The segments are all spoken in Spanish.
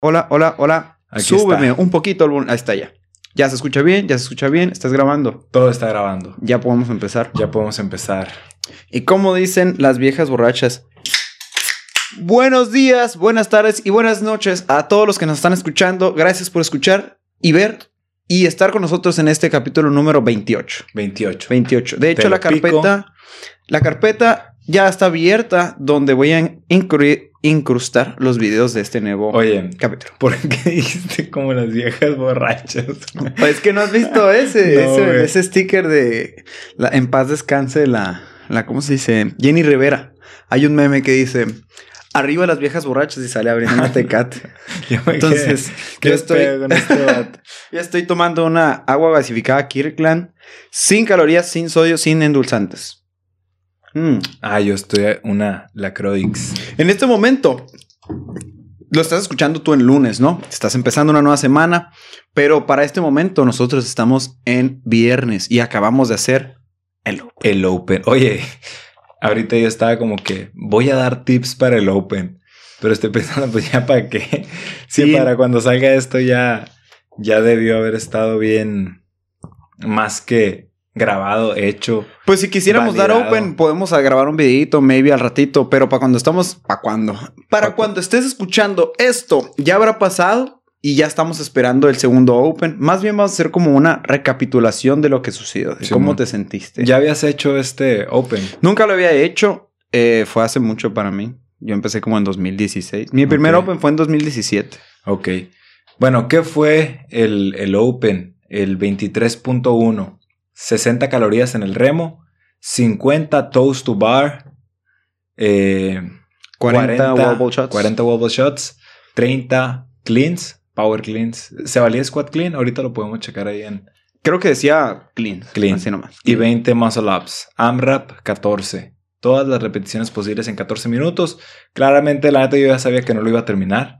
Hola, hola, hola. Aquí Súbeme está. un poquito el volumen. Ahí está ya. Ya se escucha bien, ya se escucha bien. Estás grabando. Todo está grabando. Ya podemos empezar. Ya podemos empezar. Y como dicen las viejas borrachas. Buenos días, buenas tardes y buenas noches a todos los que nos están escuchando. Gracias por escuchar y ver y estar con nosotros en este capítulo número 28. 28. 28. De hecho, Te la pico. carpeta, la carpeta ya está abierta donde voy a incru- incrustar los videos de este nuevo Oye, capítulo. ¿por qué dijiste como las viejas borrachas? Es que no has visto ese, No, ese, sticker de la, en paz descanse la, la, ¿cómo se dice? Jenny Rivera. Hay un meme que dice, arriba las viejas borrachas y sale abriendo una tecate. Entonces, quedé, ¿qué yo con este estoy tomando una agua gasificada Kirkland, sin calorías, sin sodio, sin endulzantes. Mm. Ah, yo estoy una Lacroix. En este momento, lo estás escuchando tú en lunes, ¿no? Estás empezando una nueva semana, pero para este momento nosotros estamos en viernes y acabamos de hacer el El Open. Oye, ahorita yo estaba como que voy a dar tips para el Open. Pero estoy pensando, pues ya para qué. Sí, Sí. para cuando salga esto ya, ya debió haber estado bien más que grabado, hecho. Pues si quisiéramos dar open, podemos grabar un videito, maybe al ratito, pero para cuando estamos, ¿para cuándo? Para Pa' cu- cuando estés escuchando esto, ya habrá pasado y ya estamos esperando el segundo open. Más bien vamos a hacer como una recapitulación de lo que sucedió, de Sí, cómo te sentiste. Ya habías hecho este Open. Nunca lo había hecho, eh, fue hace mucho para mí. Yo empecé como en 2016. Mi primer open fue en 2017. Ok. Bueno, ¿qué fue el, el Open? El 23.1. 60 calorías en el remo. 50 toast to bar. eh, 40, wall ball shots. 40 wall ball shots. 30 cleans. Power cleans. ¿Se valía squat clean? Ahorita lo podemos checar ahí en... Creo que decía clean. Clean. Así nomás. Y 20 muscle ups. AMRAP 14. Todas las repeticiones posibles en 14 minutos. Claramente, la neta, yo ya sabía que no lo iba a terminar.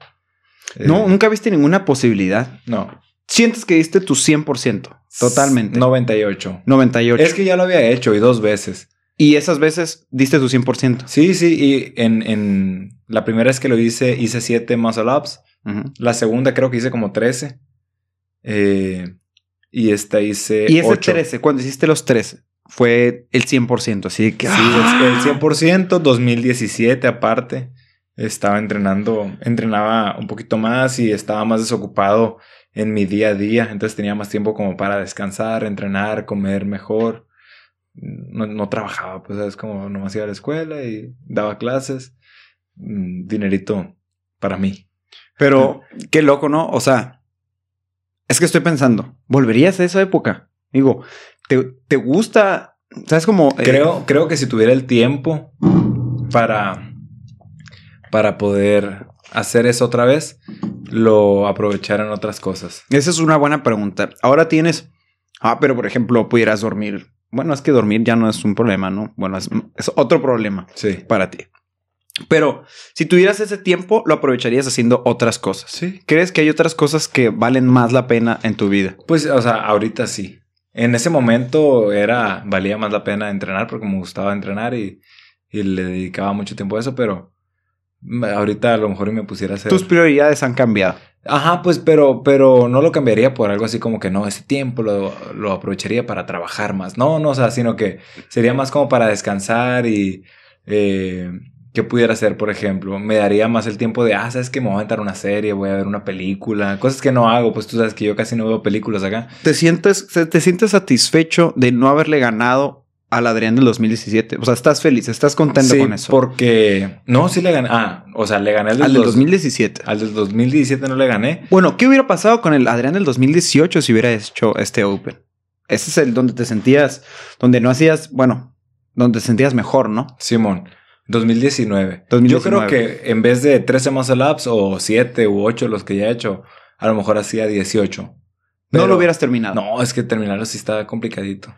No, Eh, nunca viste ninguna posibilidad. no. Sientes que diste tu 100%. Totalmente. 98. 98. Es que ya lo había hecho y dos veces. Y esas veces diste tu 100%. Sí, sí. Y en, en la primera vez que lo hice, hice 7 muscle ups. Ujú. La segunda creo que hice como 13. Eh, y esta hice. Y ese 8. 13, cuando hiciste los 13, fue el 100%. Así que... Sí, ¡ah! el, el 100%, 2017 aparte. Estaba entrenando, entrenaba un poquito más y estaba más desocupado en mi día a día. Entonces tenía más tiempo como para descansar, entrenar, comer mejor. No, no trabajaba, pues es como nomás iba a la escuela y daba clases. Mm, Dinerito para mí. Pero qué loco, ¿no? O sea, es que estoy pensando, ¿volverías a esa época? Digo, ¿te, te gusta? ¿Sabes cómo? eh, Creo, creo que si tuviera el tiempo para, para poder hacer eso otra vez, lo aprovechara en otras cosas. Esa es una buena pregunta. Ahora tienes... Ah, pero por ejemplo, pudieras dormir. Bueno, es que dormir ya no es un problema, ¿no? Bueno, es, es otro problema Sí. para ti. Pero si tuvieras ese tiempo, lo aprovecharías haciendo otras cosas. Sí. ¿Crees que hay otras cosas que valen más la pena en tu vida? Pues, o sea, ahorita sí. En ese momento era, valía más la pena entrenar porque me gustaba entrenar y, y le dedicaba mucho tiempo a eso, pero ahorita a lo mejor me pusiera a hacer... Tus prioridades han cambiado. Ajá, pues, pero, pero no lo cambiaría por algo así como que no, ese tiempo lo, lo aprovecharía para trabajar más. No, no, o sea, sino que sería más como para descansar y eh, ¿qué pudiera hacer, por ejemplo? Me daría más el tiempo de, ah, sabes que me voy a aventar una serie, voy a ver una película, cosas que no hago, pues tú sabes que yo casi no veo películas acá. ¿Te sientes, te sientes satisfecho de no haberle ganado al Adrián del 2017? O sea, estás feliz, estás contento Sí, con eso. porque no, sí le gané. Ah, o sea, le gané al del, al del dos- 2017. al del 2017 no le gané. Bueno, ¿qué hubiera pasado con el Adrián del 2018 si hubiera hecho este Open? Ese es el donde te sentías, donde no hacías, bueno, donde te sentías mejor, ¿no? Simón, 2019. 2019. Yo creo que en vez de 13 muscle ups o 7 u 8 los que ya he hecho, a lo mejor hacía 18. no lo hubieras terminado. No, es que terminarlo sí está complicadito.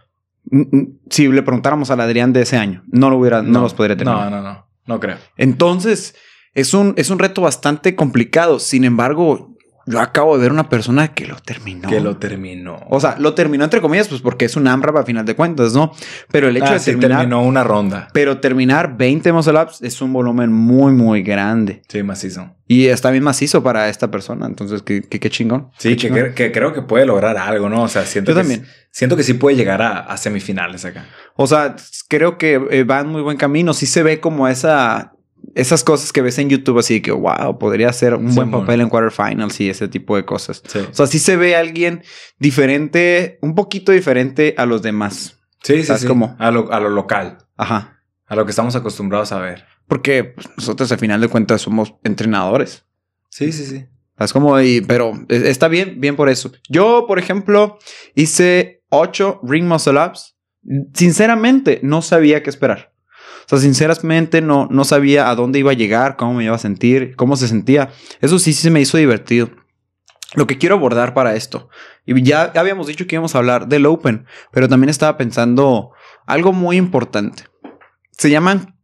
Mm, mm, Si le preguntáramos al Adrián de ese año, no lo hubiera, no, los podría terminar. No, no, no. No creo. Entonces, es un, es un reto bastante complicado. Sin embargo, yo acabo de ver una persona que lo terminó. Que lo terminó. O sea, lo terminó entre comillas, pues porque es un AMRAP a final de cuentas, ¿no? Pero el hecho Ah, de sí, terminar. terminó una ronda. Pero terminar 20 muscle ups es un volumen muy, muy grande. Sí, macizo. Y está bien macizo para esta persona. Entonces, qué, qué, qué chingón. Sí, Qué que, chingón. cre- que creo que puede lograr algo, ¿no? O sea, siento Yo que también. siento que sí puede llegar a, a semifinales acá. O sea, creo que eh, va en muy buen camino. Sí se ve como esa. Esas cosas que ves en YouTube, así que wow, podría ser un buen papel en quarterfinals y ese tipo de cosas. Sí. O sea, sí se ve alguien diferente, un poquito diferente a los demás. Sí, sí, ¿Sabes sí. cómo? A lo, a lo local. Ajá. A lo que estamos acostumbrados a ver. Porque pues, nosotros al final de cuentas somos entrenadores. Sí, sí, sí. Es como, y, pero e- está bien, bien por eso. Yo, por ejemplo, hice 8 ring muscle ups. Sinceramente, no sabía qué esperar. O sea, sinceramente, no, no sabía a dónde iba a llegar, cómo me iba a sentir, cómo se sentía. Eso sí, sí se me hizo divertido. Lo que quiero abordar para esto, y ya habíamos dicho que íbamos a hablar del Open, pero también estaba pensando algo muy importante. Se llaman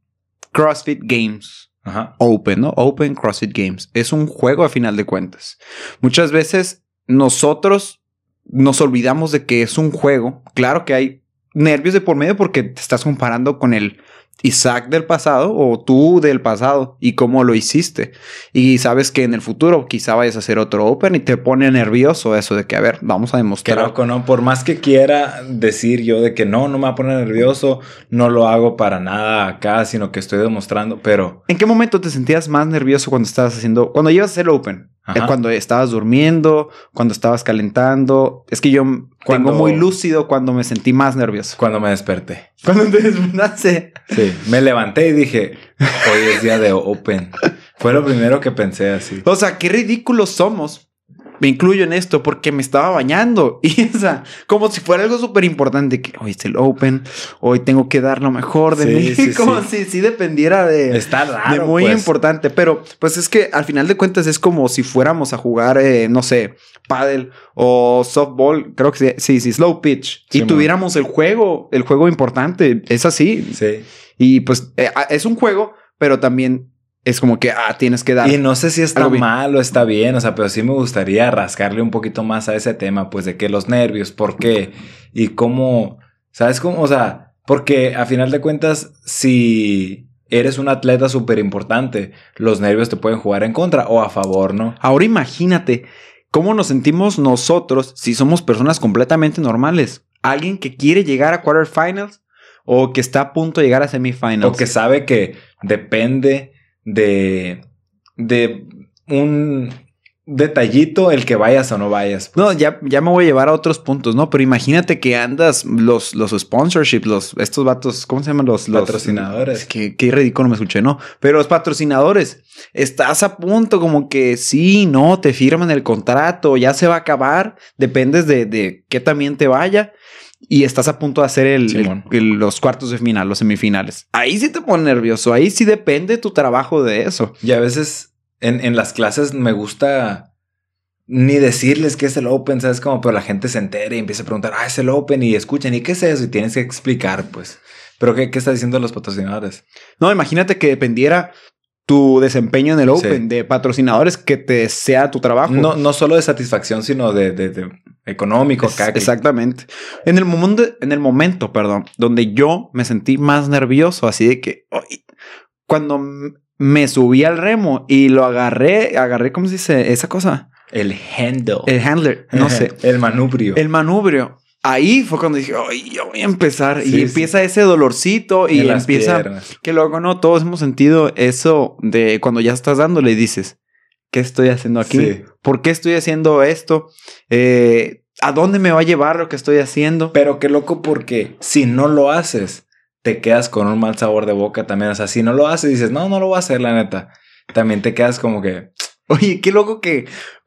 CrossFit Games. Ajá. Open, ¿no? Open CrossFit Games. Es un juego a final de cuentas. Muchas veces nosotros nos olvidamos de que es un juego. Claro que hay nervios de por medio porque te estás comparando con el Isaac del pasado o tú del pasado y cómo lo hiciste. Y sabes que en el futuro quizá vayas a hacer otro Open y te pone nervioso eso de que, a ver, vamos a Qué demostrar. loco, ¿no? Por más que quiera decir yo de que no, no me va a poner nervioso, no lo hago para nada acá, sino que estoy demostrando, pero ¿En qué momento te sentías más nervioso cuando estabas haciendo, cuando ibas a hacer el Open? Ajá. Eh, Cuando estabas durmiendo, cuando estabas calentando. Es que yo Cuando- tengo muy lúcido cuando me sentí más nervioso. cuando me desperté. Cuando te despertaste. Sí, me levanté y dije, hoy es día de Open. Fue lo primero que pensé así. O sea, qué ridículos somos. Me incluyo en esto porque me estaba bañando. Y o sea, como si fuera algo súper importante. Que hoy es el Open. Hoy tengo que dar lo mejor de Sí, mí. sí, como sí. si sí dependiera de... Está de muy pues. importante, pero pues es que al final de cuentas es como si fuéramos a jugar, eh, no sé, paddle o softball, creo que sí, sí, sí, slow pitch, y man. tuviéramos el juego, el juego importante, es así. Sí. Y pues eh, es un juego, pero también es como que, ah, tienes que dar. Y no sé si está mal o está bien, o sea, pero sí me gustaría rascarle un poquito más a ese tema, pues de que los nervios, por qué y cómo, ¿sabes cómo? O sea, porque a final de cuentas, si eres un atleta súper importante, los nervios te pueden jugar en contra o a favor, ¿no? Ahora imagínate cómo nos sentimos nosotros si somos personas completamente normales. Alguien que quiere llegar a quarterfinals o que está a punto de llegar a semifinals. O que sabe que depende de, de un detallito el que vayas o no vayas. No, ya, ya me voy a llevar a otros puntos, ¿no? Pero imagínate que andas los, los sponsorships, los, estos vatos, ¿cómo se llaman los? los Patrocinadores. Es que qué ridículo me escuché, ¿no? Pero los patrocinadores, estás a punto como que sí, no, te firman el contrato, ya se va a acabar, dependes de, de qué también te vaya. Y estás a punto de hacer el, Simón. el- el- los cuartos de final, los semifinales. Ahí sí te pone nervioso. Ahí sí depende tu trabajo de eso. Y a veces en, en las clases me gusta ni decirles qué es el Open, ¿sabes? Como, pero la gente se entera y empieza a preguntar, ah, es el Open y escuchan, ¿y qué es eso? Y tienes que explicar, pues. Pero ¿qué, qué está diciendo los patrocinadores? No, imagínate que dependiera tu desempeño en el Sí. Open de patrocinadores que te sea tu trabajo. No, no solo de satisfacción, sino de, de- de económico Es- exactamente. En el momento, en el momento, perdón, donde yo me sentí más nervioso, así de que ay, cuando me subí al remo y lo agarré, agarré, ¿cómo se dice esa cosa? El handle. El handler, no sé, el manubrio. el manubrio. Ahí fue cuando dije, ay, ya voy a empezar. Sí, y sí. empieza ese dolorcito y En empieza que luego no, todos hemos sentido eso de cuando ya estás dándole y dices, ¿qué estoy haciendo aquí? Sí. ¿Por qué estoy haciendo esto? Eh, ¿A dónde me va a llevar lo que estoy haciendo? Pero qué loco porque si no lo haces, te quedas con un mal sabor de boca también. O sea, si no lo haces, dices, no, no lo voy a hacer, la neta. También te quedas como que, Oye, qué loco que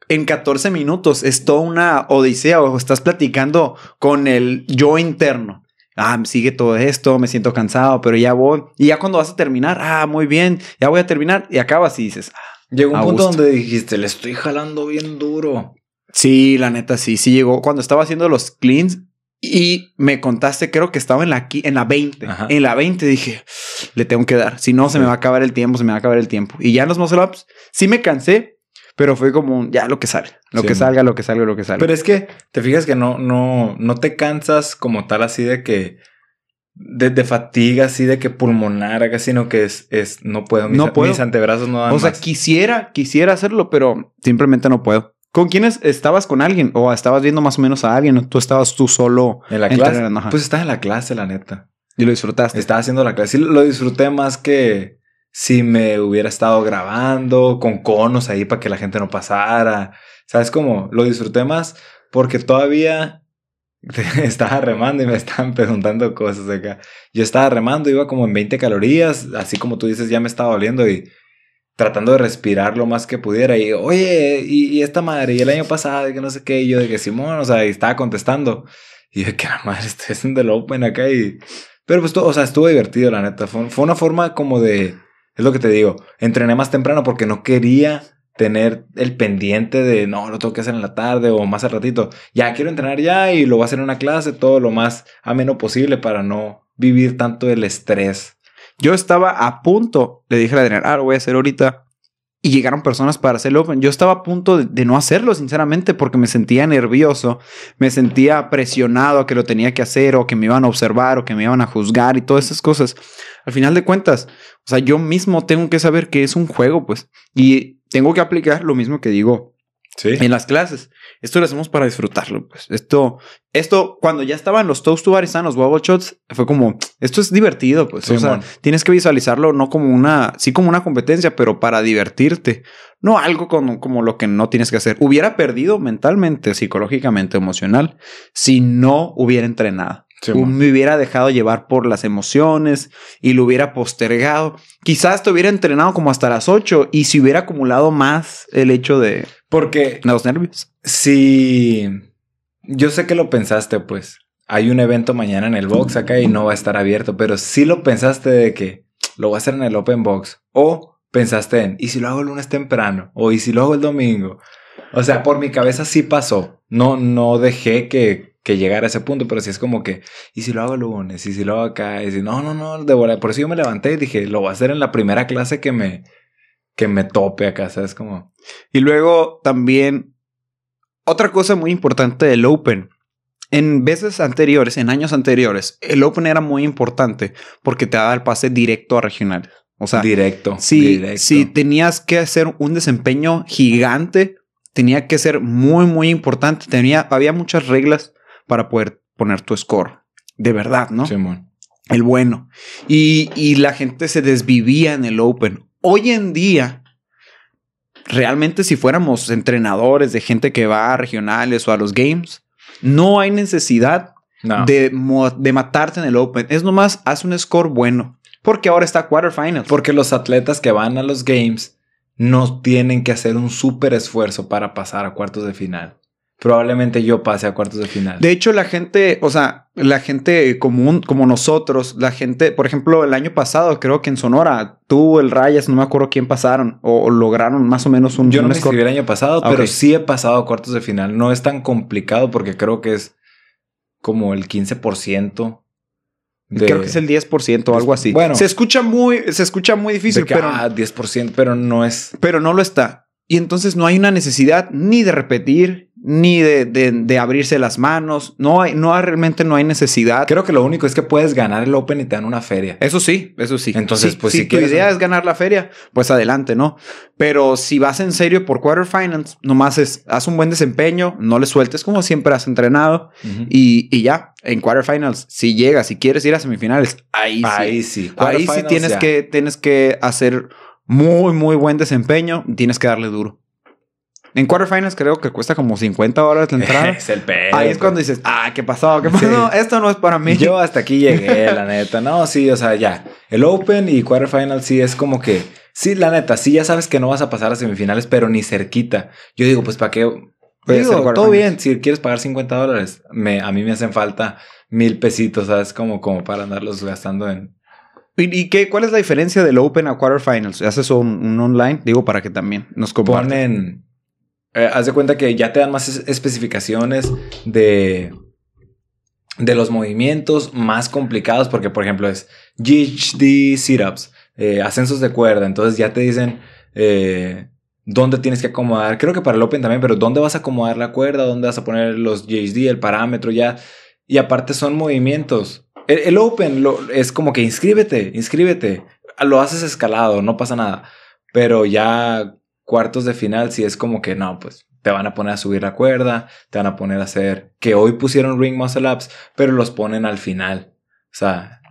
en 14 minutos es toda una odisea o estás platicando con el yo interno. Ah, sigue todo esto, me siento cansado, pero ya voy. Y ya cuando vas a terminar, ah, muy bien, ya voy a terminar. Y acabas y dices, ah, llegó un punto donde dijiste, le estoy jalando bien duro. Sí, la neta, sí, sí llegó. Cuando estaba haciendo los cleans y me contaste, creo que estaba en la, en la 20. Ajá. En la 20 dije, le tengo que dar. Si no, se me va a acabar el tiempo, se me va a acabar el tiempo. Y ya en los muscle ups, sí me cansé, Pero fue como, ya lo que sale. Lo Sí, que salga, lo que salga, lo que salga. Pero es que te fijas que no, no, no te cansas como tal así de que. De, de fatiga, así de que pulmonar, sino que es, es no puedo. Mis, No puedo. mis antebrazos no dan o sea, más. quisiera, quisiera hacerlo, pero simplemente no puedo. ¿Con quiénes estabas con alguien? ¿O estabas viendo más o menos a alguien? ¿O tú estabas tú solo En la clase. Ajá. Pues estaba en la clase, la neta. y lo disfrutaste. Estaba haciendo la clase. Sí, lo disfruté más que si me hubiera estado grabando con conos ahí para que la gente no pasara. ¿Sabes cómo? Lo disfruté más porque todavía estaba remando y me estaban preguntando cosas acá. Yo estaba remando, iba como en 20 calorías, así como tú dices, ya me estaba doliendo y tratando de respirar lo más que pudiera. Y, oye, y, y esta madre, y el año pasado, y que no sé qué, y yo de que Simón, o sea, y estaba contestando. Y yo, que la madre, estoy haciendo el open acá y... Pero pues, o sea, estuvo divertido, la neta. Fue, fue una forma como de... Es lo que te digo. Entrené más temprano porque no quería tener el pendiente de no, lo tengo que hacer en la tarde o más al ratito. Ya quiero entrenar ya y lo voy a hacer en una clase, todo lo más ameno posible para no vivir tanto el estrés. Yo estaba a punto, le dije a Adrián, ah, lo voy a hacer ahorita. Y llegaron personas para hacer el open. Yo estaba a punto de, de no hacerlo, sinceramente, porque me sentía nervioso, me sentía presionado a que lo tenía que hacer, o que me iban a observar, o que me iban a juzgar y todas esas cosas. Al final de cuentas, o sea, yo mismo tengo que saber que es un juego, pues, y tengo que aplicar lo mismo que digo Sí. en las clases. Esto lo hacemos para disfrutarlo, pues. Esto, esto, cuando ya estaban los toast to bar y estaban los wobble shots, fue como, esto es divertido, pues. Sí, o sea, tienes que visualizarlo no como una, sí como una competencia, pero para divertirte. No algo como, como lo que no tienes que hacer. Hubiera perdido mentalmente, psicológicamente, emocional, si no hubiera entrenado. Sí, me hubiera dejado llevar por las emociones y lo hubiera postergado. Quizás te hubiera entrenado como hasta las 8 y si hubiera acumulado más el hecho de Porque los nervios. si yo sé que lo pensaste, pues hay un evento mañana en el box acá y no va a estar abierto, pero si lo pensaste de que lo voy a hacer en el open box o pensaste en y si lo hago el lunes temprano o y si lo hago el domingo. O sea, por mi cabeza sí pasó. No, no dejé que, que llegara a ese punto, pero sí es como que, y si lo hago el lunes, y si lo hago acá, y si no, no, no, de bola. Por eso yo me levanté y dije, lo voy a hacer en la primera clase que me, que me tope acá, ¿sabes? Como, Y luego también otra cosa muy importante del Open. En veces anteriores, en años anteriores, el Open era muy importante porque te daba el pase directo a regionales. O sea, directo. si, directo. si tenías que hacer un desempeño gigante, tenía que ser muy, muy importante. Tenía, había muchas reglas para poder poner tu score. De verdad, ¿no? Simón. el bueno. Y, y la gente se desvivía en el Open. Hoy en día, realmente si fuéramos entrenadores de gente que va a regionales o a los games, no hay necesidad No. de, matarte en el Open. Es nomás, haz un score bueno. Porque ahora está quarterfinals. Porque los atletas que van a los games no tienen que hacer un súper esfuerzo para pasar a cuartos de final. Probablemente yo pase a cuartos de final. De hecho, la gente, o sea, la gente común como nosotros, la gente, por ejemplo, el año pasado, creo que en Sonora, tú, el Rayas, no me acuerdo quién pasaron o, o lograron más o menos un, yo no un me score. inscribí el año pasado, Ah, pero sí he pasado a cuartos de final. No es tan complicado porque creo que es como el 15% de... Creo que es el 10% o algo así. Bueno. se escucha muy, se escucha muy difícil, que, pero, ah, 10%, pero no es... pero no lo está. Y entonces no hay una necesidad ni de repetir, ni de, de- de abrirse las manos. No hay, no hay, realmente no hay necesidad. Creo que lo único es que puedes ganar el Open y te dan una feria. Eso sí, eso sí. Entonces, Sí, pues, si, si tu quieres- idea es ganar la feria, pues adelante, ¿no? Pero si vas en serio por quarterfinals, nomás es, haz un buen desempeño, no le sueltes como siempre has entrenado y, y ya, en quarterfinals, si llegas, si quieres ir a semifinales, ahí sí. Ahí sí. Ahí sí tienes ya. que, tienes que hacer muy, muy buen desempeño. Tienes que darle duro. En quarterfinals creo que cuesta como 50 dólares la entrada. Es el pedo. Ahí es cuando dices, ah, ¿qué pasó? ¿Qué pasó? Sí. Esto no es para mí. Yo hasta aquí llegué, la neta. No, sí, o sea, ya. El Open y Quarterfinal sí es como que. Sí, la neta, sí, ya sabes que no vas a pasar a semifinales, pero ni cerquita. Yo digo, pues, ¿para qué? Digo, todo quarterfinals. bien. Si quieres pagar 50 dólares, me, a mí me hacen falta mil pesitos, ¿sabes? Como, como para andarlos gastando en. ¿Y, y qué, cuál es la diferencia del Open a quarterfinals? ¿Haces un, un online? Digo, para que también nos compartan. Ponen. Eh, haz de cuenta que ya te dan más es- especificaciones de. De los movimientos más complicados, porque por ejemplo es GHD sit-ups, eh, ascensos de cuerda, entonces ya te dicen eh, dónde tienes que acomodar. Creo que para el Open también, pero dónde vas a acomodar la cuerda, dónde vas a poner los JSD, el parámetro ya. Y aparte son movimientos. El, Open es como que inscríbete, inscríbete. Lo haces escalado, no pasa nada. Pero ya cuartos de final, si es como que no, pues te van a poner a subir la cuerda, te van a poner a hacer que hoy pusieron ring muscle ups, pero los ponen al final. O sea,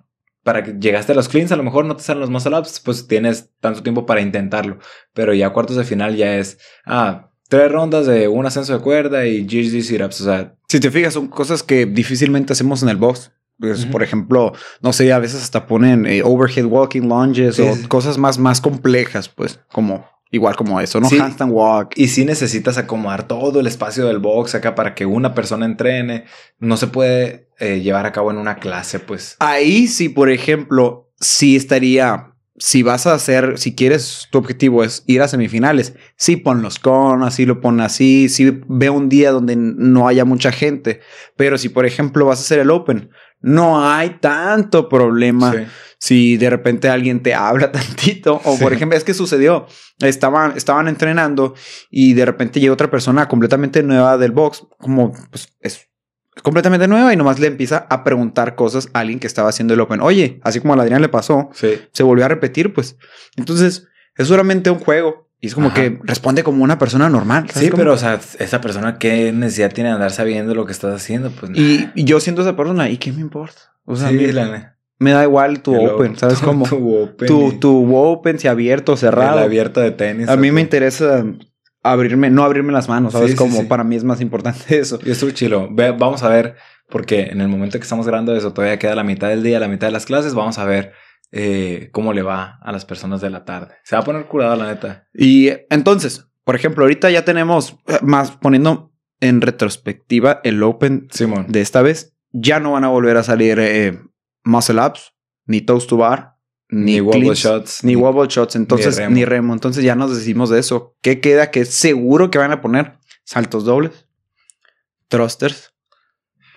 para que llegaste a los cleans, a lo mejor no te salen los muscle ups, pues tienes tanto tiempo para intentarlo. Pero ya cuartos de final ya es, ah, tres rondas de un ascenso de cuerda y GHD sit-ups. O sea, Si te fijas, son cosas que difícilmente hacemos en el box. Pues. Por ejemplo, no sé, a veces hasta ponen eh, overhead walking lunges Sí, o sí. cosas más, más complejas, pues, como igual como eso, ¿no? Sí. Handstand walk. y si necesitas acomodar todo el espacio del box acá para que una persona entrene, no se puede eh, llevar a cabo en una clase, pues. Ahí sí, por ejemplo, sí estaría. Si vas a hacer, si quieres, tu objetivo es ir a semifinales, sí ponlos con, así lo pon así, sí ve un día donde no haya mucha gente. Pero si, por ejemplo, vas a hacer el Open, no hay tanto problema. Sí. Si de repente alguien te habla tantito o por ejemplo es que sucedió estaban estaban entrenando y de repente llega otra persona completamente nueva del box como pues es completamente nueva y nomás le empieza a preguntar cosas a alguien que estaba haciendo el open oye así como a Adrián le pasó Sí. se volvió a repetir pues entonces es solamente un juego y es como Ajá. que responde como una persona normal ¿sabes Sí, cómo? pero, o sea, esa persona, ¿qué necesidad tiene de andar sabiendo lo que estás haciendo? Pues y, y yo siendo esa persona y qué me importa o sea sí, la- me da igual tu open sabes tu- cómo Tu open. tu, y tu open si abierto o cerrado El abierto de tenis. A mí me interesa abrirme, no abrirme las manos, ¿sabes? Sí, sí, Como sí. para mí es más importante eso. Y estuvo chilo. Ve, vamos a ver, porque en el momento que estamos grabando eso, todavía queda la mitad del día, la mitad de las clases. Vamos a ver eh, cómo le va a las personas de la tarde. Se va a poner curado, la neta. Y entonces, por ejemplo, ahorita ya tenemos eh, más poniendo en retrospectiva el Open Simón. de esta vez. Ya no van a volver a salir eh, muscle ups, ni toast to bar, ni, Ni wobble shots. ni wobble shots. Entonces, remo. ni remo. Entonces ya nos decimos de eso. ¿Qué queda? Que es seguro que van a poner saltos dobles, thrusters.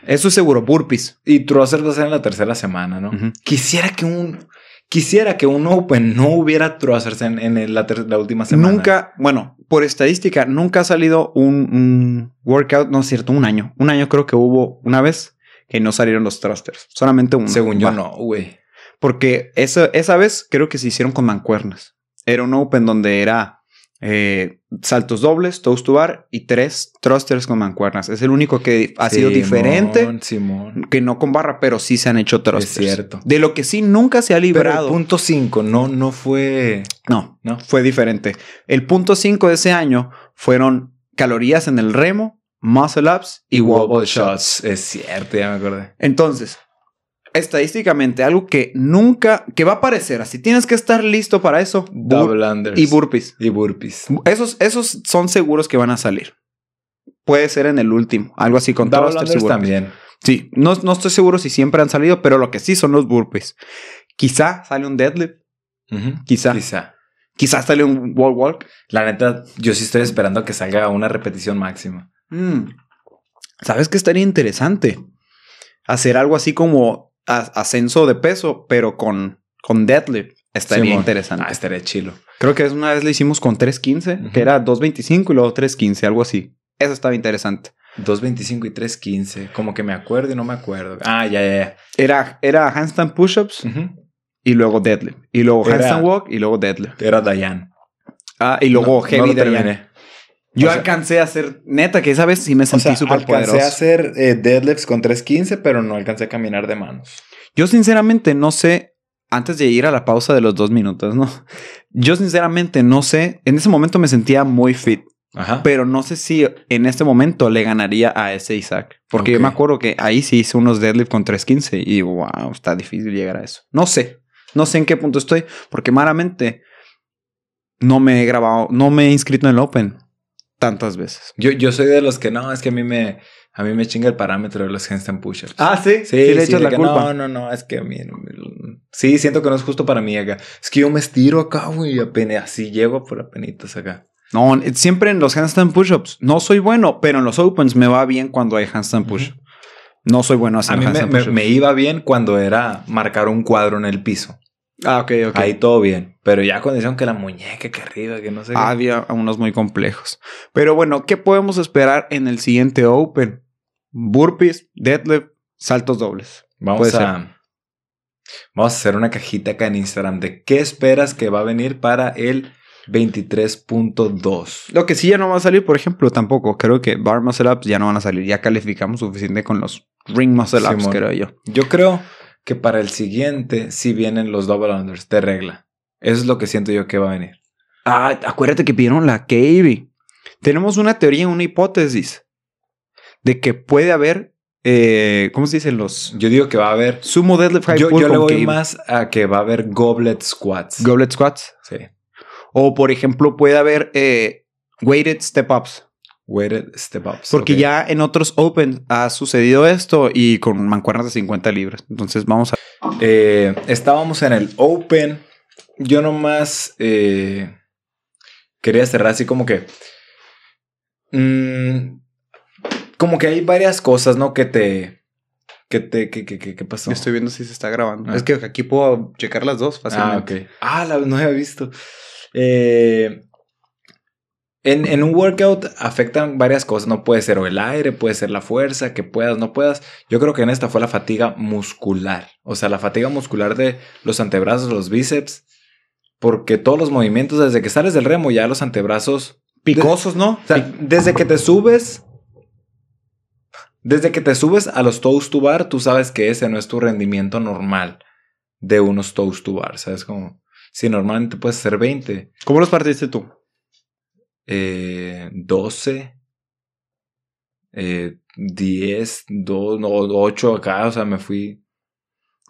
Eso es seguro, burpees. Y Trusser va a ser en la tercera semana, ¿no? Quisiera que un... Quisiera que un Open no hubiera thrusters en, en la, la última semana. Nunca, bueno, por estadística, nunca ha salido un, un workout, no es cierto, un año. Un año creo que hubo una vez que no salieron los thrusters. Solamente uno. Según yo, Va. no, güey. Porque esa, esa vez creo que se hicieron con mancuernas. Era un open donde era eh, saltos dobles, toast to bar y tres thrusters con mancuernas. Es el único que ha sido Simón, diferente Simón. que no con barra, pero sí se han hecho thrusters. cierto. De lo que sí nunca se ha Pero el librado. punto 5 no, no fue... No, ¿No? fue diferente. El punto 5 de ese año fueron calorías en el remo, muscle ups y, wobble shots. Es cierto, ya me acordé. Entonces, estadísticamente, algo que nunca, que va a aparecer así, tienes que estar listo para eso. Double unders. y burpees. Y burpees. Esos, esos son seguros que van a salir. Puede ser en el último, algo así con Double y unders burpees. también. Sí, no, no estoy seguro si siempre han salido, pero lo que sí son los burpees. Quizá sale un deadlift, Ujú. quizá. Quizá. Quizá sale un wall walk. La neta, yo sí estoy esperando que salga una repetición máxima. Mm. ¿Sabes qué estaría interesante? Hacer algo así como ascenso de peso, pero con, con deadlift. Estaría interesante. Ah, estaría chilo. Creo que una vez le hicimos con 315, Ujú. que era 225 y luego 315, algo así. Eso estaba interesante. 2.25 y 3.15. Como que me acuerdo y no me acuerdo. Ah, ya, ya, ya. Era, era handstand push-ups y luego deadlift. Y luego Era- handstand walk y luego deadlift. Era Dayan. Ah, y luego No- heavy no lo Dayan. Yo O sea- alcancé a hacer, neta, que esa vez sí me O sentí sea, súper alcancé poderoso. a hacer eh, deadlifts con 3.15, pero no alcancé a caminar de manos. Yo sinceramente no sé, antes de ir a la pausa de los dos minutos, ¿no? Yo sinceramente no sé, en ese momento me sentía muy fit, Ajá. pero no sé si en este momento le ganaría a ese Isaac. Porque yo me acuerdo que ahí sí hice unos deadlift con 315 y wow, está difícil llegar a eso. No sé, no sé en qué punto estoy, porque malamente no me he grabado, no me he inscrito en el Open tantas veces. Yo, yo soy de los que no, es que a mí me, a mí me chinga el parámetro de los handstand push-ups. Ah, sí, Sí, le sí, echas la culpa. No, no, no, es que a mí. Sí, siento que no es justo para mí acá. Es que yo me estiro acá, güey, y apenas así llego por apenitas acá. No, siempre en los handstand push-ups. No soy bueno, pero en los opens me va bien cuando hay handstand push. Ujú. No soy bueno A haciendo mí handstand me- push-ups. me iba bien cuando era marcar un cuadro en el piso. Ah, ok, ok. Ahí todo bien. Pero ya cuando dijeron que la muñeca que arriba, que no sé. qué. Había unos muy complejos. Pero bueno, ¿qué podemos esperar en el siguiente Open? Burpees, deadlift, saltos dobles. Vamos a. Vamos a hacer una cajita acá en Instagram de qué esperas que va a venir para el 23.2. Lo que sí ya no va a salir, por ejemplo, tampoco. Creo que bar muscle ups ya no van a salir. Ya calificamos suficiente con los ring muscle ups, Simón. creo yo. Yo creo que para el siguiente sí vienen los double unders de regla. Eso es lo que siento yo que va a venir. Ah, acuérdate que pidieron la KB. Tenemos una teoría, una hipótesis de que puede haber, eh, ¿cómo se dicen los Yo digo que va a haber. sumo deadlift high Yo, yo le voy KB? más a que va a haber goblet squats. goblet squats? sí. O por ejemplo puede haber eh, weighted step ups. Weighted step ups. Porque ya en otros Open ha sucedido esto y con mancuernas de 50 libras. Entonces vamos a... Eh, estábamos en el Open. Yo nomás eh, quería cerrar así como que. mm, como que hay varias cosas, ¿no? Que te. Que te. Que, que, que, que pasó? Estoy viendo si se está grabando. Ah. Es que aquí puedo checar las dos Ah, fácilmente. ok. Ah, la, no había visto. Eh, en, en un workout afectan varias cosas. No puede ser o el aire, puede ser la fuerza, que puedas, no puedas. Yo creo que en esta fue la fatiga muscular. O sea, la fatiga muscular de los antebrazos, los bíceps. Porque todos los movimientos, desde que sales del remo, ya los antebrazos. Picosos, ¿no? O sea, desde que te subes. Desde que te subes a los toes to bar, tú sabes que ese no es tu rendimiento normal de unos toes to bar. ¿Sabes? Como si normalmente puedes hacer 20, ¿Cómo los partiste tú? Eh, 12, eh, 10, 2, no, 8 acá. O sea, me fui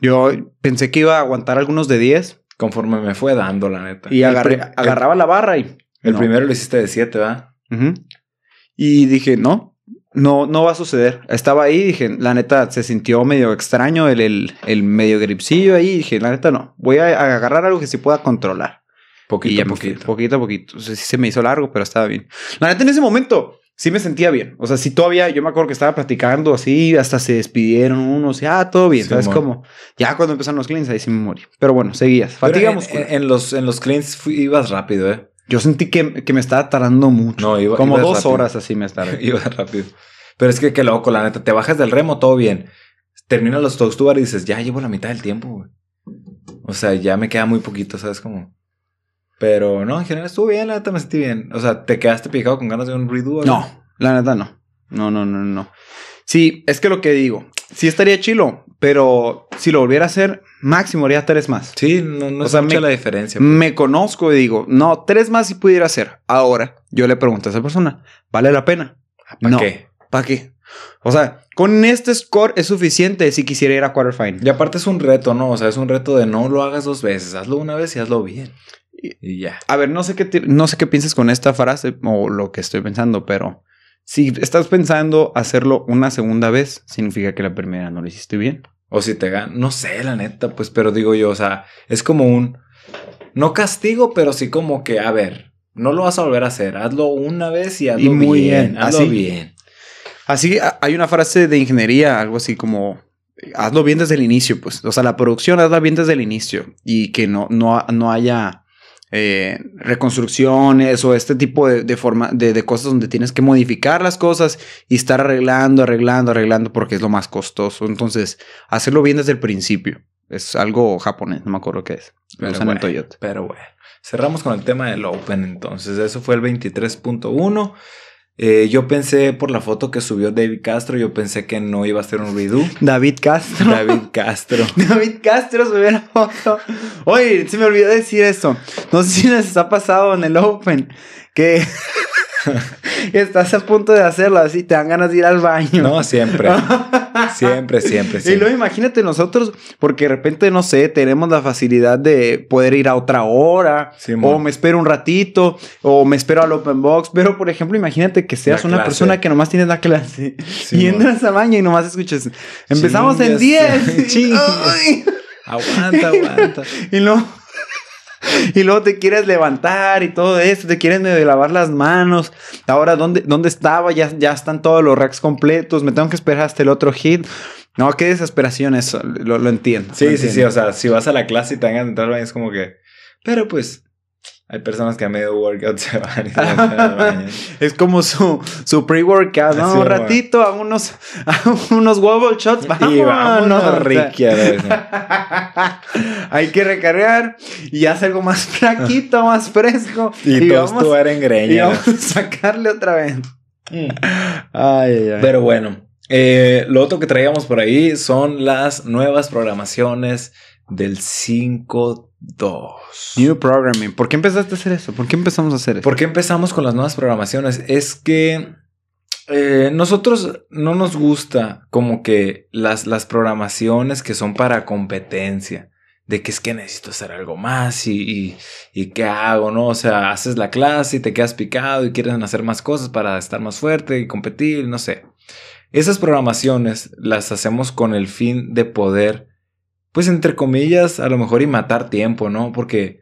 Yo pensé que iba a aguantar algunos de 10 conforme me fue dando, la neta. y agarré- agarraba la barra y... El, no. primero lo hiciste de 7, ¿verdad? Y dije, no, no, no va a suceder. Estaba ahí, dije, la neta se sintió medio extraño el, el, el medio gripsillo ahí. Dije, la neta no, voy a, a agarrar algo que se pueda controlar. Poquito a poquito. poquito a poquito. O sea, sí se me hizo largo, pero estaba bien. La neta en ese momento sí me sentía bien. O sea, sí todavía, yo me acuerdo que estaba platicando así, hasta se despidieron unos y ah, todo bien. Sí, ¿Sabes cómo? Ya cuando empezaron los cleans, ahí sí me morí. Pero bueno, seguías. Pero Fatiga en, muscular. en- en los, en los cleans fui- ibas rápido, ¿eh? Yo sentí que, que me estaba tardando mucho. No, iba- Como dos rápido. horas así me estaba. Iba rápido. Pero es que qué loco, la neta. Te bajas del remo, todo bien. Terminas los toes to bar y dices, ya llevo la mitad del tiempo, güey. O sea, ya me queda muy poquito, ¿sabes cómo? Pero no, en general estuvo bien, la neta me sentí bien. O sea, ¿te quedaste picado con ganas de un redo? No, la neta no. No, no, no, no. Sí, es que lo que digo, sí estaría chilo, pero si lo volviera a hacer, máximo haría tres más. Sí, no, no O sea, mucha me- la diferencia. pues. Me conozco y digo, no, tres más si pudiera hacer. Ahora, yo le pregunto a esa persona, ¿vale la pena? ¿Para no. qué? ¿Para qué? O sea, con este score es suficiente si quisiera ir a quarterfinal. Y aparte es un reto, ¿no? O sea, es un reto de no lo hagas dos veces. Hazlo una vez y hazlo bien. Y ya. A ver, no sé qué te- no sé qué pienses con esta frase o lo que estoy pensando, pero si estás pensando hacerlo una segunda vez, significa que la primera no lo hiciste bien. O si te ganan, no sé, la neta, pues, pero digo yo, o sea, es como un, no castigo, pero sí como que, a ver, no lo vas a volver a hacer, hazlo una vez y hazlo Y muy bien, bien, hazlo así. bien. Así hay una frase de ingeniería, algo así como hazlo bien desde el inicio, pues. O sea, la producción hazla bien desde el inicio y que no, no, no haya eh, reconstrucciones o este tipo de, de forma de, de cosas donde tienes que modificar las cosas y estar arreglando, arreglando, arreglando porque es lo más costoso. Entonces, hacerlo bien desde el principio. Es algo japonés, no me acuerdo qué es. Lo Pero usan en bueno. Toyota. Pero bueno, cerramos con el tema del Open, entonces, eso fue el 23.1. Eh, yo pensé por la foto que subió David Castro, yo pensé que no iba a ser un redo. David Castro. David Castro. David Castro subió la foto. Oye, se me olvidó decir esto. No sé si les ha pasado en el Open que estás a punto de hacerlo así, te dan ganas de ir al baño. No, siempre. Siempre, siempre, Y siempre. luego imagínate nosotros, porque de repente, no sé, tenemos la facilidad de poder ir a otra hora, o me espero un ratito, o me espero al open box. Pero, por ejemplo, imagínate que seas La una clase. persona que nomás tienes la clase y entras al baño y nomás escuchas. Empezamos en Chingas, 10. chingas. Ay. Aguanta, aguanta. Y luego, y luego te quieres levantar y todo eso, te quieres medio lavar las manos. Ahora, ¿dónde, dónde estaba? Ya, ya están todos los racks completos. Me tengo que esperar hasta el otro hit. No, qué desesperación eso, lo, lo entiendo. Sí, lo sí, sí. O sea, si vas a la clase y te hagan entrar al baño, es como que. Pero pues. Hay personas que a medio workout se van y se van. Es como su, su pre-workout, ¿no? Un ratito, a unos, a unos wobble shots, vámonos. Y vámonos, o sea. Ricky, a ver. Hay que recargar y hace algo más flaquito, más fresco. Y, todos vamos, en y greña. vamos a sacarle otra vez. Mm. Ay, ay, ay. Pero bueno, eh, lo otro que traíamos por ahí son las nuevas programaciones del 5.2. New programming. ¿Por qué empezaste a hacer eso? ¿Por qué empezamos a hacer eso? ¿Por qué empezamos con las nuevas programaciones? Es que eh, nosotros no nos gusta como que las, las programaciones que son para competencia. De que es que necesito hacer algo más y, y, y qué hago, ¿no? O sea, haces la clase y te quedas picado y quieres hacer más cosas para estar más fuerte y competir, no sé. Esas programaciones las hacemos con el fin de poder, pues entre comillas, a lo mejor y matar tiempo, ¿no? Porque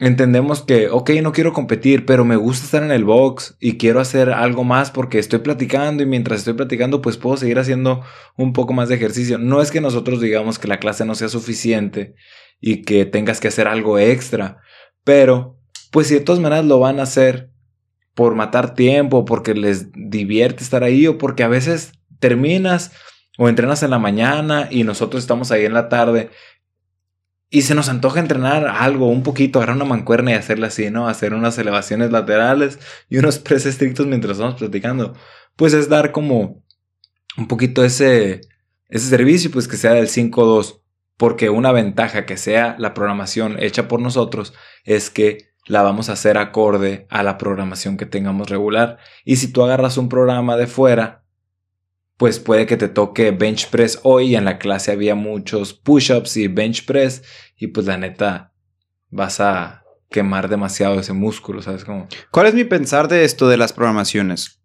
entendemos que, ok, no quiero competir, pero me gusta estar en el box y quiero hacer algo más porque estoy platicando y mientras estoy platicando pues puedo seguir haciendo un poco más de ejercicio. No es que nosotros digamos que la clase no sea suficiente y que tengas que hacer algo extra, pero pues si de todas maneras lo van a hacer por matar tiempo, porque les divierte estar ahí o porque a veces terminas o entrenas en la mañana y nosotros estamos ahí en la tarde y se nos antoja entrenar algo, un poquito, agarrar una mancuerna y hacerle así, ¿no? Hacer unas elevaciones laterales y unos press estrictos mientras estamos platicando. Pues es dar como un poquito ese, ese servicio, pues que sea del 5-2. Porque una ventaja que sea la programación hecha por nosotros es que la vamos a hacer acorde a la programación que tengamos regular. Y si tú agarras un programa de fuera, pues puede que te toque bench press hoy en la clase había muchos push-ups y bench press y pues la neta vas a quemar demasiado ese músculo, ¿sabes cómo? ¿Cuál es mi pensar de esto de las programaciones?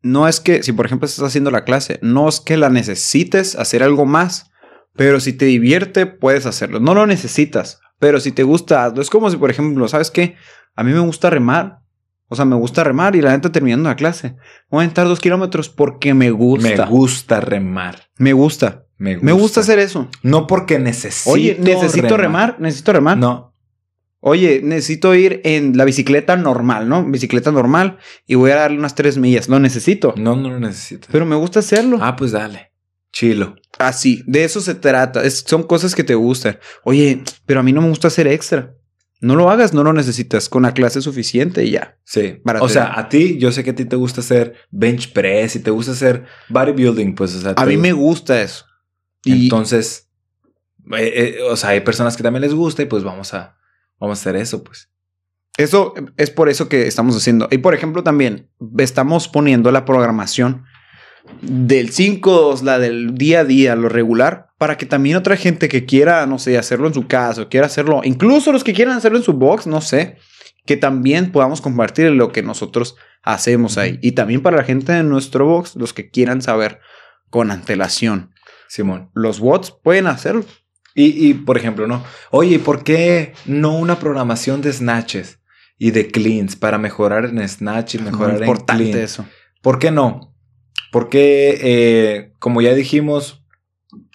No es que, si por ejemplo estás haciendo la clase, no es que la necesites hacer algo más, pero si te divierte, puedes hacerlo. No lo necesitas, pero si te gusta. Es como si, por ejemplo, ¿sabes qué? A mí me gusta remar. O sea, me gusta remar y la neta terminando la clase. Voy a entrar dos kilómetros porque me gusta. Me gusta remar. Me gusta. Me gusta. Me gusta hacer eso. No porque necesito. Oye, necesito remar. Necesito remar. No. Oye, necesito ir en la bicicleta normal, ¿no? Bicicleta normal y voy a darle unas tres millas. Lo necesito. No, no lo necesito. Pero me gusta hacerlo. Ah, pues dale. Chilo. Así, de eso se trata. Es- son cosas que te gustan. Oye, pero a mí no me gusta hacer extra. No lo hagas, no lo necesitas. Con la clase suficiente y ya. Sí. Para o sea, a ti, yo sé que a ti te gusta hacer bench press y te gusta hacer bodybuilding, pues, o sea, A mí me gusta eso. Y Entonces, eh, eh, o sea, hay personas que también les gusta y pues vamos a, vamos a hacer eso, pues. eso es por eso que estamos haciendo. Y por ejemplo, también estamos poniendo la programación del 5, la del día a día, lo regular, para que también otra gente que quiera, no sé, hacerlo en su casa, o quiera hacerlo, incluso los que quieran hacerlo en su box, no sé, que también podamos compartir lo que nosotros hacemos ahí. Y también para la gente de nuestro box, los que quieran saber con antelación. Simón. Los bots pueden hacerlo. Y, y, por ejemplo, ¿no? Oye, ¿por qué no una programación de snatches y de cleans para mejorar en snatch y mejorar en importante clean? eso. ¿Por qué no? Porque, eh, como ya dijimos,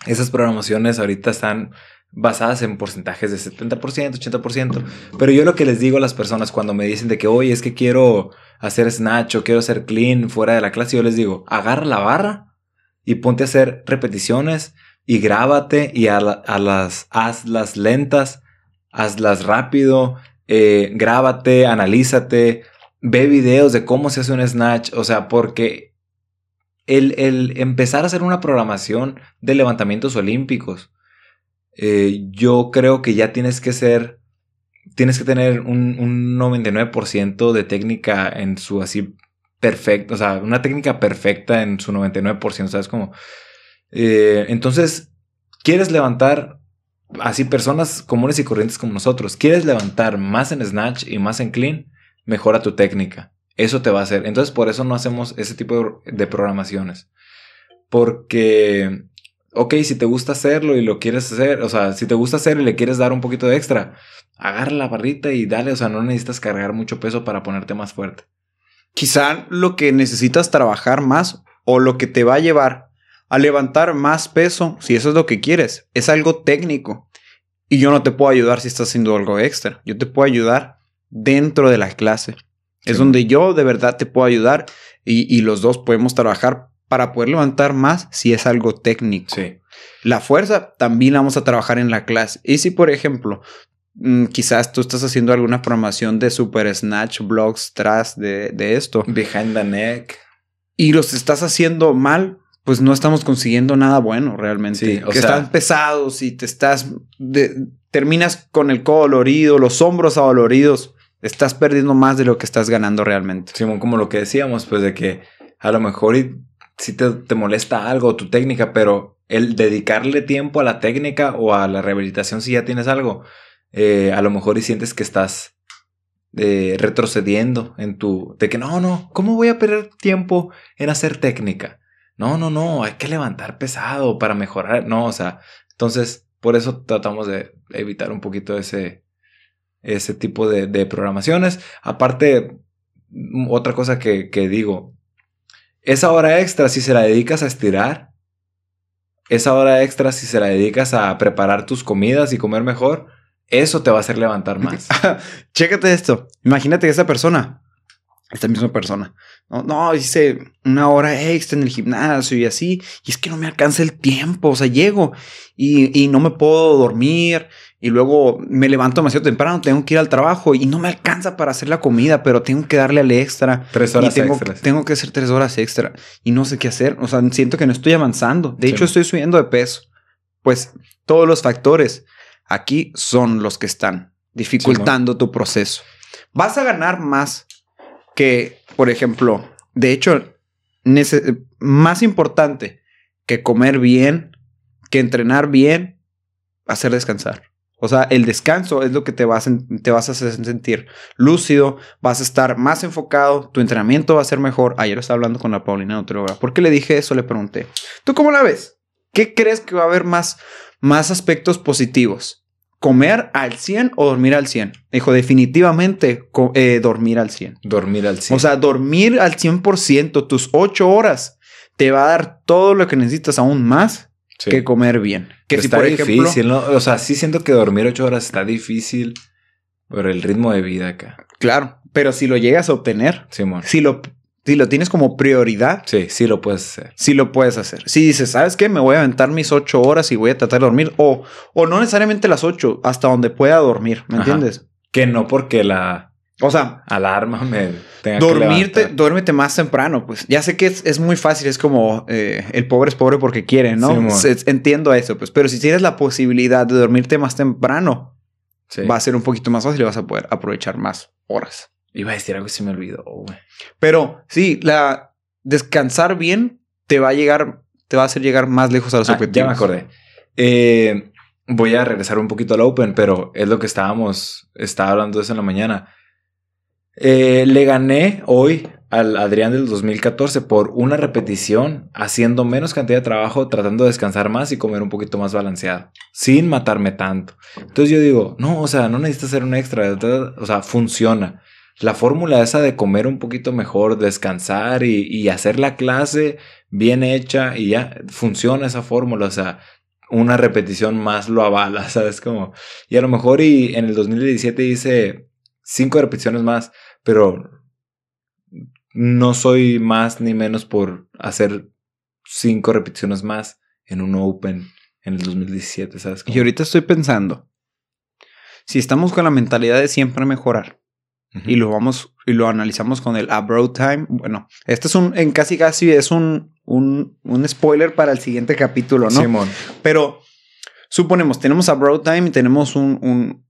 esas programaciones ahorita están basadas en porcentajes de 70%, 80%. Pero yo lo que les digo a las personas cuando me dicen de que, oye, es que quiero hacer snatch o quiero hacer clean fuera de la clase, yo les digo, agarra la barra y ponte a hacer repeticiones y grábate y a, la- a las, hazlas lentas, hazlas rápido, eh, grábate, analízate, ve videos de cómo se hace un snatch, o sea, porque el, empezar a hacer una programación de levantamientos olímpicos, eh, yo creo que ya tienes que ser, tienes que tener un, un 99% de técnica en su así perfecto, o sea, una técnica perfecta en su 99%, ¿sabes? Como, eh, entonces, ¿quieres levantar así personas comunes y corrientes como nosotros? ¿Quieres levantar más en snatch y más en clean? Mejora tu técnica. Eso te va a hacer. Entonces, por eso no hacemos ese tipo de, programaciones. Porque, ok, si te gusta hacerlo y lo quieres hacer, o sea, si te gusta hacer y le quieres dar un poquito de extra, agarra la barrita y dale, o sea, no necesitas cargar mucho peso para ponerte más fuerte. Quizá lo que necesitas trabajar más o lo que te va a llevar a levantar más peso, si eso es lo que quieres. Es algo técnico. Y yo no te puedo ayudar si estás haciendo algo extra. Yo te puedo ayudar dentro de la clase. Es donde yo de verdad te puedo ayudar y, y, los dos podemos trabajar para poder levantar más si es algo técnico. Sí. La fuerza también la vamos a trabajar en la clase. Y si, por ejemplo, mm, quizás tú estás haciendo alguna programación de Super Snatch, blocks, tras de, de esto. Behind the neck. Y los estás haciendo mal, pues no estamos consiguiendo nada bueno realmente. Sí, o que sea- están pesados y te estás. de- terminas con el codo dolorido, los hombros adoloridos. Estás perdiendo más de lo que estás ganando realmente. Simón, como lo que decíamos, pues de que a lo mejor y, si te, te molesta algo, tu técnica, pero el dedicarle tiempo a la técnica o a la rehabilitación si ya tienes algo, eh, a lo mejor y sientes que estás eh, retrocediendo en tu... De que no, no, ¿cómo voy a perder tiempo en hacer técnica? No, no, no, hay que levantar pesado para mejorar. No, o sea, entonces por eso tratamos de evitar un poquito ese, ese tipo de, de programaciones. Aparte, mm, otra cosa que, que digo, esa hora extra, si se la dedicas a estirar, esa hora extra, si se la dedicas a preparar tus comidas y comer mejor, eso te va a hacer levantar más. Chécate esto. Imagínate que esa persona, esta misma persona, no, no, hice una hora extra en el gimnasio y así, y es que no me alcanza el tiempo, o sea, llego y, y no me puedo dormir y luego me levanto demasiado temprano, tengo que ir al trabajo y no me alcanza para hacer la comida, pero tengo que darle al extra. Tres Y horas tengo, extras. tengo que hacer tres horas extra y no sé qué hacer. O sea, siento que no estoy avanzando. De Sí. hecho, estoy subiendo de peso. Pues todos los factores aquí son los que están dificultando tu proceso. Vas a ganar más que, por ejemplo, de hecho, más importante que comer bien, que entrenar bien, hacer descansar. O sea, el descanso es lo que te vas, te vas a hacer sentir lúcido, vas a estar más enfocado, tu entrenamiento va a ser mejor. Ayer estaba hablando con la Paulina nutrióloga. ¿Por qué le dije eso? Le pregunté. ¿Tú cómo la ves? ¿Qué crees que va a haber más, más aspectos positivos? ¿Comer al 100 o dormir al 100? Dijo, definitivamente eh, dormir al 100. Dormir al 100. O sea, dormir al 100%, tus 8 horas, te va a dar todo lo que necesitas aún más Sí. que comer bien. Que Pero si, está por ejemplo, difícil, ¿no? O sea, sí siento que dormir ocho horas está difícil por el ritmo de vida acá. claro, pero si lo llegas a obtener, Simón. si lo, si lo tienes como prioridad, Sí, sí lo puedes hacer. sí lo puedes hacer. Si dices, ¿sabes qué? Me voy a aventar mis 8 horas y voy a tratar de dormir, o, o no necesariamente las 8, hasta donde pueda dormir, ¿me Ajá. entiendes? Que no porque la O sea, alarma me tenga que Dormirte, levantar. duérmete más temprano, pues. Ya sé que es, es muy fácil, es como eh, el pobre es pobre porque quiere, ¿no? Entiendo eso, pues. Pero si tienes la posibilidad de dormirte más temprano, Sí. va a ser un poquito más fácil y vas a poder aprovechar más horas. Iba a decir algo y se me olvidó, güey. Pero sí, la descansar bien te va a llegar, te va a hacer llegar más lejos a los Ah, objetivos. ya me acordé. Eh, voy a regresar un poquito al Open, pero es lo que estábamos, estaba hablando de eso en la mañana. Eh, le gané hoy al Adrián del 2014 por una repetición, haciendo menos cantidad de trabajo, tratando de descansar más y comer un poquito más balanceado, sin matarme tanto. Entonces yo digo, no, o sea, no necesitas hacer un extra, o sea, funciona. La fórmula esa de comer un poquito mejor, descansar y, hacer la clase bien hecha y ya funciona esa fórmula, o sea, una repetición más lo avala, ¿sabes? Como, y a lo mejor y en el 2017 hice cinco repeticiones más, pero no soy más ni menos por hacer cinco repeticiones más en un Open en el 2017, ¿sabes? Y ahorita estoy pensando, si estamos con la mentalidad de siempre mejorar, Y lo vamos y lo analizamos con el Abroad Time. Bueno, este es un en casi casi es un, un, un spoiler para el siguiente capítulo, ¿no? Simón. Pero suponemos, tenemos Abroad Time y tenemos un, un,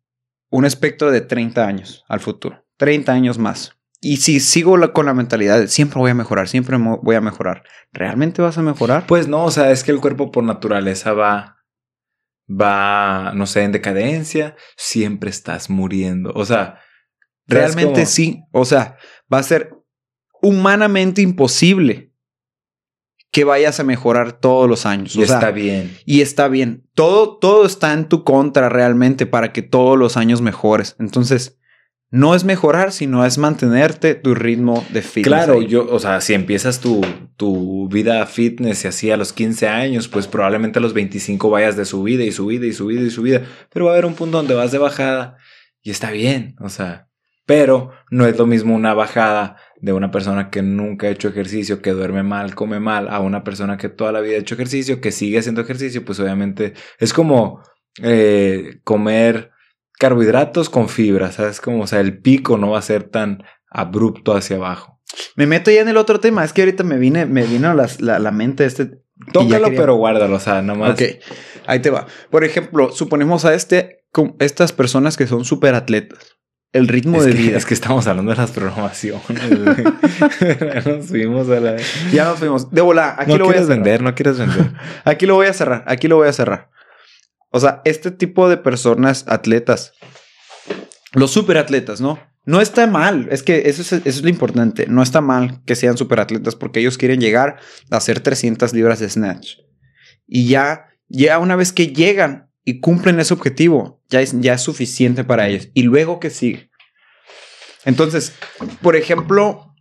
un espectro de 30 años al futuro, 30 años más. Y si sigo la- con la mentalidad de siempre voy a mejorar, siempre voy a mejorar, ¿realmente vas a mejorar? Pues no, o sea, es que el cuerpo por naturaleza va, va, no sé, en decadencia, siempre estás muriendo. O sea, ¿sabes Realmente sí. O sea, va a ser humanamente imposible que vayas a mejorar todos los años. Y o sea, está bien. Y está bien. Todo, todo está en tu contra realmente para que todos los años mejores. Entonces, no es mejorar, sino es mantenerte tu ritmo de fitness. Claro, ahí. yo, o sea, si empiezas tu, tu vida fitness y así a los 15 años, pues probablemente a los 25 vayas de subida y subida y subida y subida, pero va a haber un punto donde vas de bajada y está bien, o sea, pero no es lo mismo una bajada de una persona que nunca ha hecho ejercicio, que duerme mal, come mal, a una persona que toda la vida ha hecho ejercicio, que sigue haciendo ejercicio, pues obviamente es como eh, comer carbohidratos con fibra, ¿sabes? Como, o sea, el pico no va a ser tan abrupto hacia abajo. Me meto ya en el otro tema. Es que ahorita me vine, me vino la, la, la mente este. Tócalo, pero guárdalo, o sea, nomás. Ok, ahí te va. Por ejemplo, suponemos a este, estas personas que son súper atletas. El ritmo es de que, vida. Es que estamos hablando de las programaciones. nos fuimos a la. Ya nos fuimos. De volar. Aquí no lo voy a cerrar. vender, no quieres vender. Aquí lo voy a cerrar. Aquí lo voy a cerrar. O sea, este tipo de personas atletas, los superatletas, ¿no? No está mal, es que eso es, eso es lo importante. No está mal que sean superatletas porque ellos quieren llegar a hacer 300 libras de snatch. Y ya, ya una vez que llegan y cumplen ese objetivo, ya es, ya es suficiente para ellos. Y luego que sigue. Entonces, por ejemplo,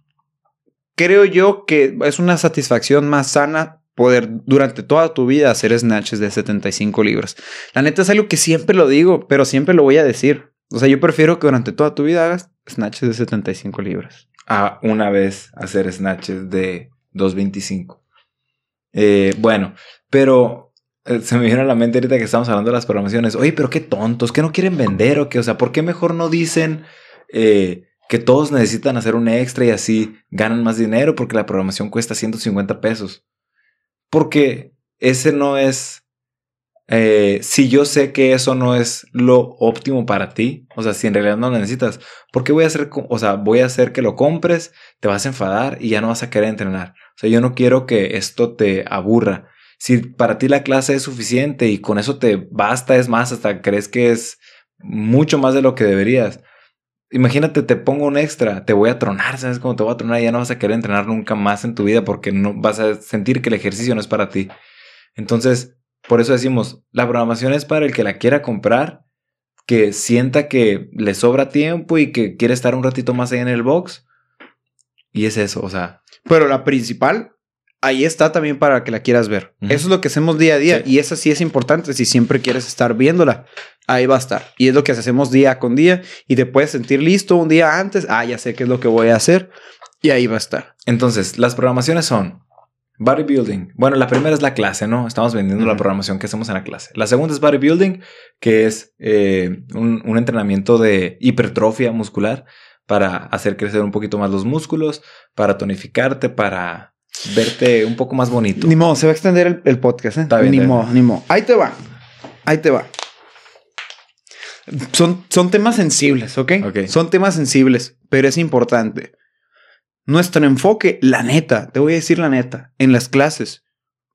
creo yo que es una satisfacción más sana poder durante toda tu vida hacer snatches de 75 libras. La neta es algo que siempre lo digo, pero siempre lo voy a decir. O sea, yo prefiero que durante toda tu vida hagas snatches de 75 libras. A una vez hacer snatches de 225. Eh, bueno, pero se me vino a la mente ahorita que estamos hablando de las programaciones. Oye, pero qué tontos, que no quieren vender o qué? O sea, ¿por qué mejor no dicen eh, que todos necesitan hacer un extra y así ganan más dinero porque la programación cuesta 150 pesos? Porque ese no es. Eh, si yo sé que eso no es lo óptimo para ti, o sea, si en realidad no lo necesitas, ¿por qué voy a hacer, o sea, voy a hacer que lo compres, te vas a enfadar y ya no vas a querer entrenar? O sea, yo no quiero que esto te aburra. Si para ti la clase es suficiente y con eso te basta, es más, hasta crees que es mucho más de lo que deberías. Imagínate, te pongo un extra, te voy a tronar, ¿sabes cómo te voy a tronar? Ya no vas a querer entrenar nunca más en tu vida porque no vas a sentir que el ejercicio no es para ti. Entonces, por eso decimos, la programación es para el que la quiera comprar, que sienta que le sobra tiempo y que quiere estar un ratito más ahí en el box. Y es eso, o sea, Pero la principal, ahí está también para que la quieras ver. Eso es lo que hacemos día a día Sí. y esa sí es importante si siempre quieres estar viéndola. Ahí va a estar. Y es lo que hacemos día con día y te puedes sentir listo un día antes. Ah, ya sé qué es lo que voy a hacer y ahí va a estar. Entonces, las programaciones son bodybuilding. Bueno, la primera es la clase, ¿no? Estamos vendiendo la programación que hacemos en la clase. La segunda es bodybuilding, que es eh, un, un entrenamiento de hipertrofia muscular para hacer crecer un poquito más los músculos, para tonificarte, para verte un poco más bonito. Ni modo, se va a extender el, el podcast. ¿eh? Está bien, ni está modo, ni modo. Ahí te va. Ahí te va. Son, son temas sensibles, ¿ok? Ok. Son temas sensibles, pero es importante. Nuestro enfoque, la neta, te voy a decir la neta, en las clases,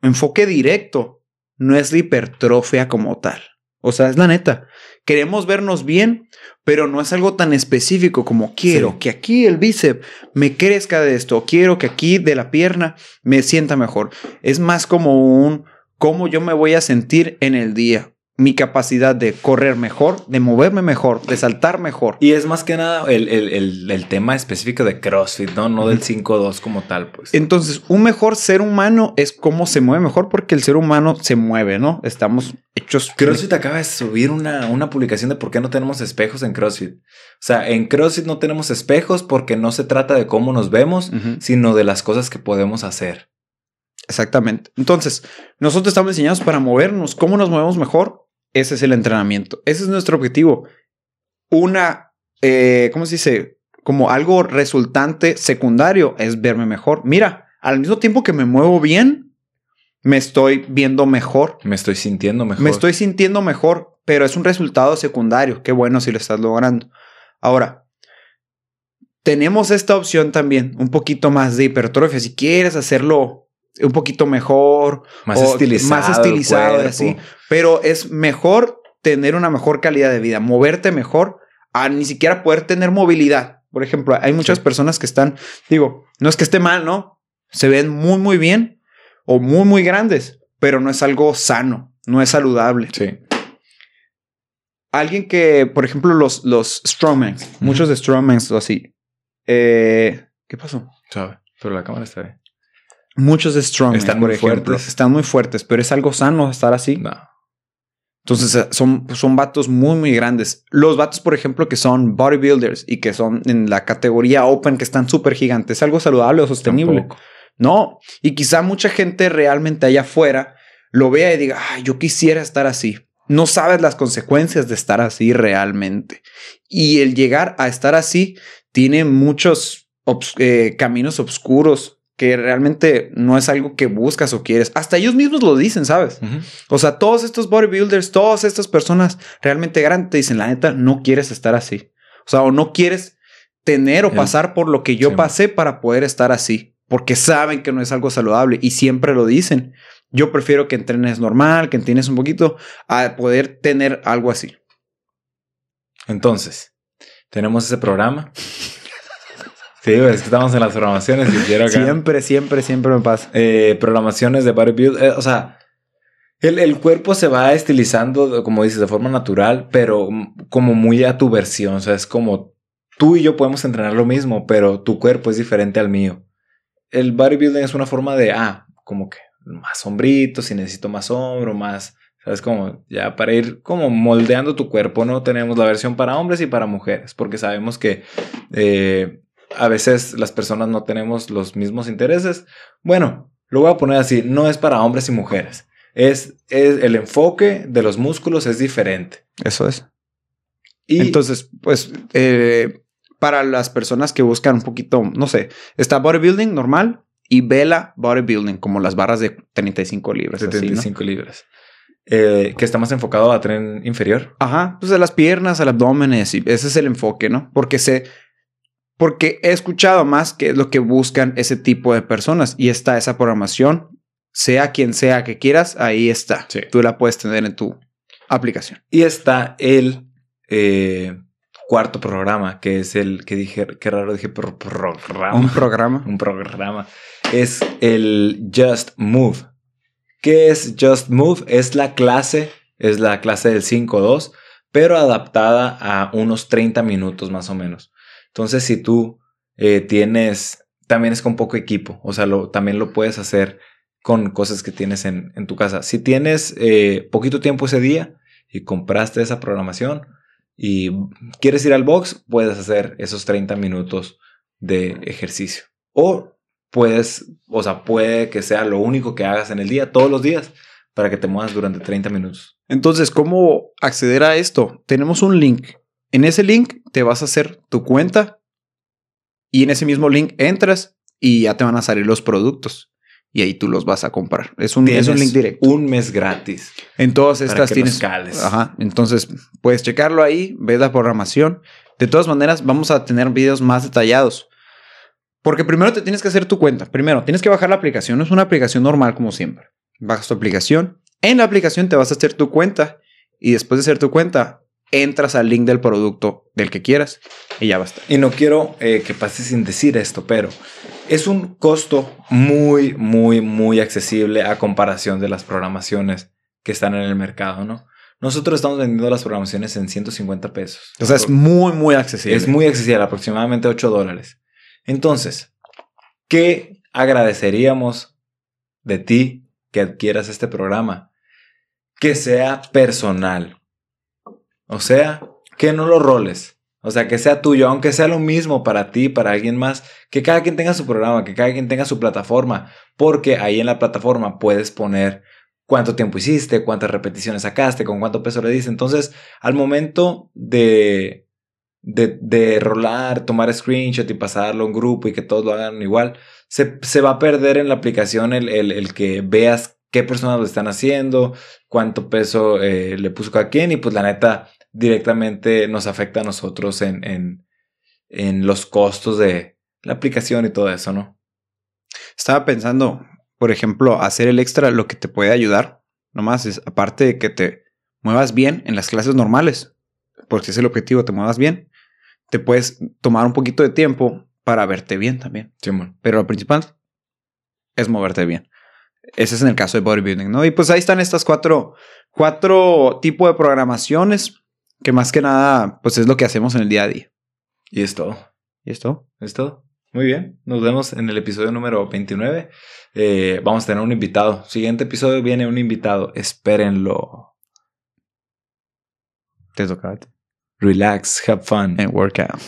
enfoque directo, no es la hipertrofia como tal. O sea, es la neta. Queremos vernos bien, pero no es algo tan específico como quiero Sí. que aquí el bíceps me crezca de esto, quiero que aquí de la pierna me sienta mejor. Es más como un cómo yo me voy a sentir en el día. Mi capacidad de correr mejor, de moverme mejor, de saltar mejor. Y es más que nada el, el- el- el tema específico de CrossFit, ¿no? No del 5-2 como tal, pues. Entonces, un mejor ser humano es cómo se mueve mejor porque el ser humano se mueve, ¿no? Estamos hechos. CrossFit acaba de subir una, una publicación de por qué no tenemos espejos en CrossFit. O sea, en CrossFit no tenemos espejos porque no se trata de cómo nos vemos, sino de las cosas que podemos hacer. Exactamente. Entonces, nosotros estamos diseñados para movernos. ¿Cómo nos movemos mejor? Ese es el entrenamiento. Ese es nuestro objetivo. Una, eh, ¿cómo se dice? Como algo resultante secundario es verme mejor. Mira, al mismo tiempo que me muevo bien, me estoy viendo mejor. Me estoy sintiendo mejor. Me estoy sintiendo mejor, pero es un resultado secundario. Qué bueno si lo estás logrando. Ahora, tenemos esta opción también, un poquito más de hipertrofia. Si quieres hacerlo un poquito mejor, más o estilizado. más estilizado así. Pero es mejor tener una mejor calidad de vida, moverte mejor, a ni siquiera poder tener movilidad. Por ejemplo, hay muchas Sí. personas que están, digo, no es que esté mal, ¿no? Se ven muy, muy bien o muy, muy grandes, pero no es algo sano, no es saludable. Sí. Alguien que, por ejemplo, los, los strongmans, muchos de strongmans o así. Eh, ¿Qué pasó? Sabe. Pero la cámara está bien. Muchos strongmen, Están por muy ejemplo, fuertes. están muy fuertes, pero es algo sano estar así. No. Entonces eh, son, son vatos muy, muy grandes. Los vatos, por ejemplo, que son bodybuilders y que son en la categoría open, que están súper gigantes, ¿es algo saludable o sostenible? Tampoco. No. Y quizá mucha gente realmente allá afuera lo vea y diga, ay, yo quisiera estar así. No sabes las consecuencias de estar así realmente. Y el llegar a estar así tiene muchos obs- eh, caminos oscuros que realmente no es algo que buscas o quieres. Hasta ellos mismos lo dicen, ¿sabes? O sea, todos estos bodybuilders, todas estas personas realmente grandes te dicen, la neta, no quieres estar así. O sea, o no quieres tener o pasar por lo que yo Sí, pasé para poder estar así. Porque saben que no es algo saludable y siempre lo dicen. Yo prefiero que entrenes normal, que entrenes un poquito, a poder tener algo así. Entonces, tenemos ese programa. Sí, es que estamos en las programaciones y quiero acá. Siempre, siempre, siempre me pasa. eh, programaciones de bodybuild. eh, o sea, el, el cuerpo se va estilizando, como dices, de forma natural, pero como muy a tu versión. O sea, es como tú y yo podemos entrenar lo mismo, pero tu cuerpo es diferente al mío. El bodybuilding es una forma de, ah, como que más hombrito, si necesito más hombro, más, ¿sabes? Como ya para ir como moldeando tu cuerpo, ¿no? Tenemos la versión para hombres y para mujeres, porque sabemos que eh, a veces las personas no tenemos los mismos intereses. Bueno, lo voy a poner así, no es para hombres y mujeres. Es, es el enfoque de los músculos es diferente. Eso es. Y Entonces, pues, eh, para las personas que buscan un poquito, no sé, está bodybuilding normal y vela bodybuilding, como las barras de 35 libras. así, ¿no? 75 libras. Eh, que está más enfocado a tren inferior. Ajá, pues a las piernas, al abdomen, y ese es el enfoque, ¿no? Porque sé, porque he escuchado más que es lo que buscan ese tipo de personas y está esa programación, sea quien sea que quieras, ahí está. Sí. Tú la puedes tener en tu aplicación. Y está el eh, cuarto programa, que es el que dije, qué raro dije pro- programa. Un programa. un programa. Es el Just Move. ¿Qué es Just Move? Es la clase, es la clase del 5-2, pero adaptada a unos 30 minutos más o menos. Entonces, si tú eh, tienes, también es con poco equipo, o sea, también lo puedes hacer con cosas que tienes en, en tu casa. Si tienes eh, poquito tiempo ese día y compraste esa programación y quieres ir al box, puedes hacer esos 30 minutos de ejercicio. O puedes, o sea, puede que sea lo único que hagas en el día, todos los días, para que te muevas durante 30 minutos. Entonces, ¿cómo acceder a esto? Tenemos un link. En ese link te vas a hacer tu cuenta y en ese mismo link entras y ya te van a salir los productos y ahí tú los vas a comprar. Es un, es un link directo. Un mes gratis. En todas estas tienes. Ajá. Entonces puedes checarlo ahí, ves la programación. De todas maneras, vamos a tener videos más detallados. Porque primero te tienes que hacer tu cuenta. Primero, tienes que bajar la aplicación. No es una aplicación normal como siempre. Bajas tu aplicación. En la aplicación te vas a hacer tu cuenta. Y después de hacer tu cuenta, entras al link del producto del que quieras. Y ya va a estar. Y no quiero eh, que pase sin decir esto, pero es un costo muy, muy, muy accesible a comparación de las programaciones que están en el mercado, ¿no? Nosotros estamos vendiendo las programaciones en 150 pesos. O sea, es muy, muy accesible. Es muy accesible, aproximadamente 8 dólares. Entonces, ¿qué agradeceríamos de ti que adquieras este programa? Que sea personal. O sea, que no lo roles. O sea, que sea tuyo, aunque sea lo mismo para ti, para alguien más, que cada quien tenga su programa, que cada quien tenga su plataforma, porque ahí en la plataforma puedes poner cuánto tiempo hiciste, cuántas repeticiones sacaste, con cuánto peso le diste. Entonces, al momento de, de, de rolar, tomar screenshot y pasarlo a un grupo y que todos lo hagan igual, se, se va a perder en la aplicación el, el, el que veas qué personas lo están haciendo, cuánto peso eh, le puso cada quien y pues la neta directamente nos afecta a nosotros en, en, en los costos de la aplicación y todo eso, ¿no? Estaba pensando, por ejemplo, hacer el extra, lo que te puede ayudar, nomás es, aparte de que te muevas bien en las clases normales, porque es el objetivo, te muevas bien, te puedes tomar un poquito de tiempo para verte bien también. Pero lo principal es moverte bien. Ese es en el caso de bodybuilding, ¿no? Y pues ahí están estas cuatro, cuatro tipos de programaciones que más que nada, pues es lo que hacemos en el día a día. Y es todo. ¿Y esto? Es todo. Muy bien, nos vemos en el episodio número 29. Eh, vamos a tener un invitado. Siguiente episodio viene un invitado. Espérenlo. Te toca. Relax, have fun. And work out.